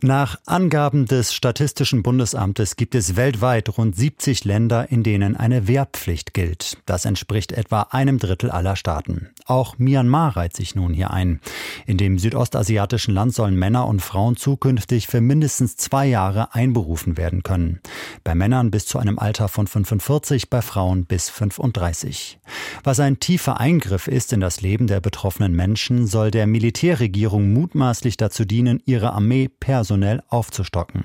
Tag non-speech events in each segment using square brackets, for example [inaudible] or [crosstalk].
Nach Angaben des Statistischen Bundesamtes gibt es weltweit rund 70 Länder, in denen eine Wehrpflicht gilt. Das entspricht etwa einem Drittel aller Staaten. Auch Myanmar reiht sich nun hier ein. In dem südostasiatischen Land sollen Männer und Frauen zukünftig für mindestens zwei Jahre einberufen werden können. Bei Männern bis zu einem Alter von 45, bei Frauen bis 35. Was ein tiefer Eingriff ist in das Leben der betroffenen Menschen, soll der Militärregierung mutmaßlich dazu dienen, ihre Armee personell personell aufzustocken.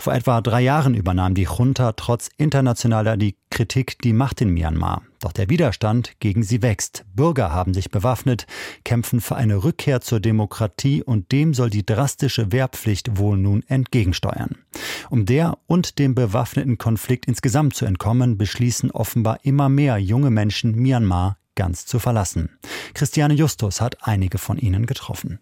Vor etwa drei Jahren übernahm die Junta trotz internationaler Kritik die Macht in Myanmar. Doch der Widerstand gegen sie wächst. Bürger haben sich bewaffnet, kämpfen für eine Rückkehr zur Demokratie und dem soll die drastische Wehrpflicht wohl nun entgegensteuern. Um der und dem bewaffneten Konflikt insgesamt zu entkommen, beschließen offenbar immer mehr junge Menschen Myanmar ganz zu verlassen. Christiane Justus hat einige von ihnen getroffen.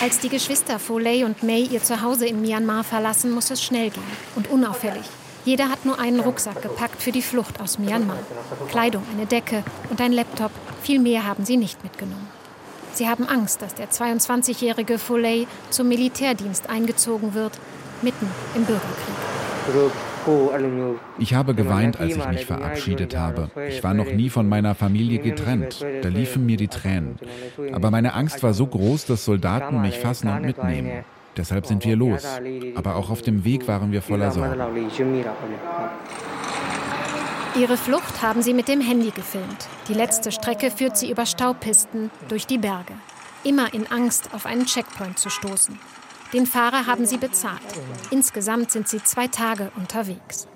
Als die Geschwister Foley und May ihr Zuhause in Myanmar verlassen, muss es schnell gehen und unauffällig. Jeder hat nur einen Rucksack gepackt für die Flucht aus Myanmar. Kleidung, eine Decke und ein Laptop. Viel mehr haben sie nicht mitgenommen. Sie haben Angst, dass der 22-jährige Foley zum Militärdienst eingezogen wird, mitten im Bürgerkrieg. Ich habe geweint, als ich mich verabschiedet habe. Ich war noch nie von meiner Familie getrennt. Da liefen mir die Tränen. Aber meine Angst war so groß, dass Soldaten mich fassen und mitnehmen. Deshalb sind wir los. Aber auch auf dem Weg waren wir voller Sorgen. Ihre Flucht haben sie mit dem Handy gefilmt. Die letzte Strecke führt sie über Staupisten durch die Berge. Immer in Angst, auf einen Checkpoint zu stoßen. Den Fahrer haben sie bezahlt. Insgesamt sind sie zwei Tage unterwegs.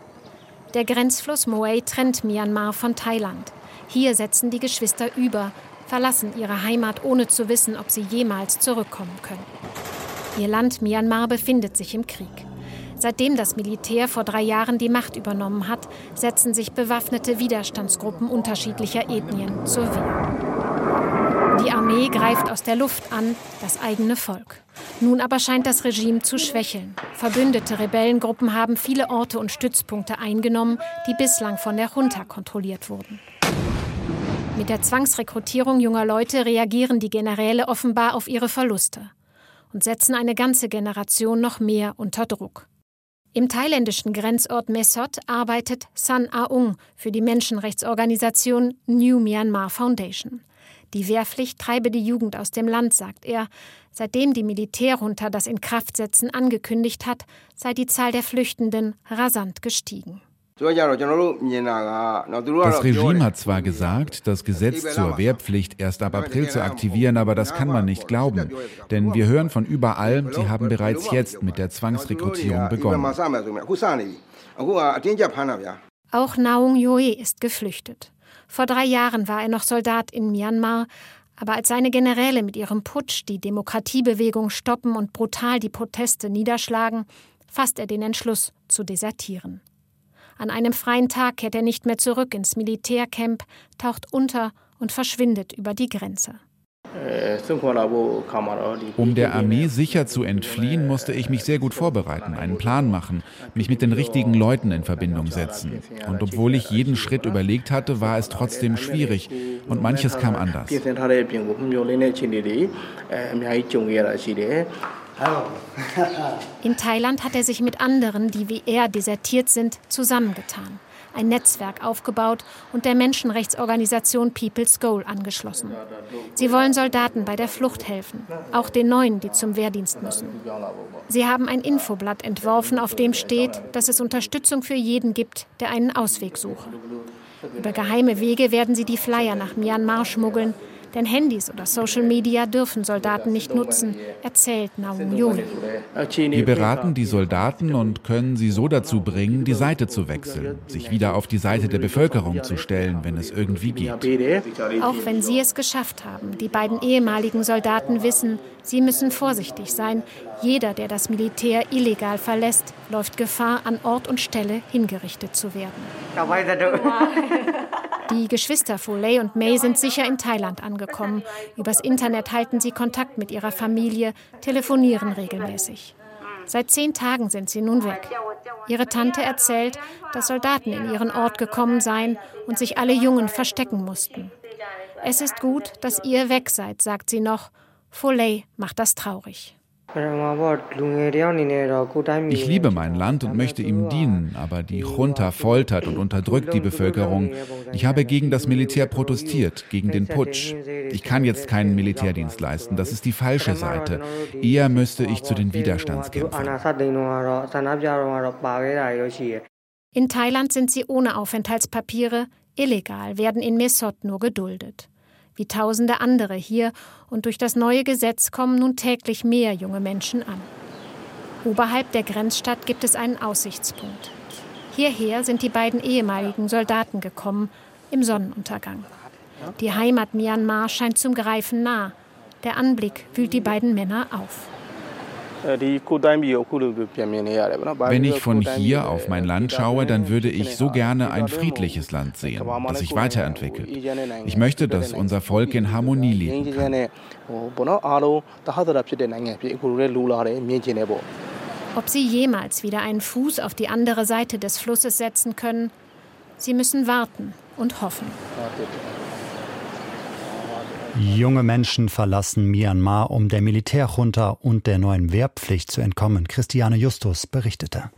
Der Grenzfluss Moai trennt Myanmar von Thailand. Hier setzen die Geschwister über, verlassen ihre Heimat, ohne zu wissen, ob sie jemals zurückkommen können. Ihr Land Myanmar befindet sich im Krieg. Seitdem das Militär vor drei Jahren die Macht übernommen hat, setzen sich bewaffnete Widerstandsgruppen unterschiedlicher Ethnien zur Wehr. Die Armee greift aus der Luft an, das eigene Volk. Nun aber scheint das Regime zu schwächeln. Verbündete Rebellengruppen haben viele Orte und Stützpunkte eingenommen, die bislang von der Junta kontrolliert wurden. Mit der Zwangsrekrutierung junger Leute reagieren die Generäle offenbar auf ihre Verluste und setzen eine ganze Generation noch mehr unter Druck. Im thailändischen Grenzort Mesot arbeitet San Aung für die Menschenrechtsorganisation New Myanmar Foundation. Die Wehrpflicht treibe die Jugend aus dem Land, sagt er. Seitdem die Militärjunta das Inkraftsetzen angekündigt hat, sei die Zahl der Flüchtenden rasant gestiegen. Das Regime hat zwar gesagt, das Gesetz zur Wehrpflicht erst ab April zu aktivieren, aber das kann man nicht glauben. Denn wir hören von überall, sie haben bereits jetzt mit der Zwangsrekrutierung begonnen. Auch Naung Yoe ist geflüchtet. Vor drei Jahren war er noch Soldat in Myanmar, aber als seine Generäle mit ihrem Putsch die Demokratiebewegung stoppen und brutal die Proteste niederschlagen, fasst er den Entschluss zu desertieren. An einem freien Tag kehrt er nicht mehr zurück ins Militärcamp, taucht unter und verschwindet über die Grenze. Um der Armee sicher zu entfliehen, musste ich mich sehr gut vorbereiten, einen Plan machen, mich mit den richtigen Leuten in Verbindung setzen. Und obwohl ich jeden Schritt überlegt hatte, war es trotzdem schwierig und manches kam anders. In Thailand hat er sich mit anderen, die wie er desertiert sind, zusammengetan ein Netzwerk aufgebaut und der Menschenrechtsorganisation People's Goal angeschlossen. Sie wollen Soldaten bei der Flucht helfen, auch den Neuen, die zum Wehrdienst müssen. Sie haben ein Infoblatt entworfen, auf dem steht, dass es Unterstützung für jeden gibt, der einen Ausweg suche. Über geheime Wege werden sie die Flyer nach Myanmar schmuggeln, denn Handys oder Social Media dürfen Soldaten nicht nutzen, erzählt Naum Yoni. Wir beraten die Soldaten und können sie so dazu bringen, die Seite zu wechseln, sich wieder auf die Seite der Bevölkerung zu stellen, wenn es irgendwie geht. Auch wenn sie es geschafft haben, die beiden ehemaligen Soldaten wissen, sie müssen vorsichtig sein. Jeder, der das Militär illegal verlässt, läuft Gefahr, an Ort und Stelle hingerichtet zu werden. [laughs] Die Geschwister Foley und May sind sicher in Thailand angekommen. Übers Internet halten sie Kontakt mit ihrer Familie, telefonieren regelmäßig. Seit zehn Tagen sind sie nun weg. Ihre Tante erzählt, dass Soldaten in ihren Ort gekommen seien und sich alle Jungen verstecken mussten. Es ist gut, dass ihr weg seid, sagt sie noch. Foley macht das traurig. Ich liebe mein Land und möchte ihm dienen, aber die Junta foltert und unterdrückt die Bevölkerung. Ich habe gegen das Militär protestiert, gegen den Putsch. Ich kann jetzt keinen Militärdienst leisten, das ist die falsche Seite. Eher müsste ich zu den Widerstandskämpfern. In Thailand sind sie ohne Aufenthaltspapiere, illegal, werden in Mesot nur geduldet wie tausende andere hier, und durch das neue Gesetz kommen nun täglich mehr junge Menschen an. Oberhalb der Grenzstadt gibt es einen Aussichtspunkt. Hierher sind die beiden ehemaligen Soldaten gekommen, im Sonnenuntergang. Die Heimat Myanmar scheint zum Greifen nah. Der Anblick wühlt die beiden Männer auf. Wenn ich von hier auf mein Land schaue, dann würde ich so gerne ein friedliches Land sehen, das sich weiterentwickelt. Ich möchte, dass unser Volk in Harmonie leben kann. Ob sie jemals wieder einen Fuß auf die andere Seite des Flusses setzen können, sie müssen warten und hoffen. Junge Menschen verlassen Myanmar, um der Militärjunta und der neuen Wehrpflicht zu entkommen. Christiane Justus berichtete.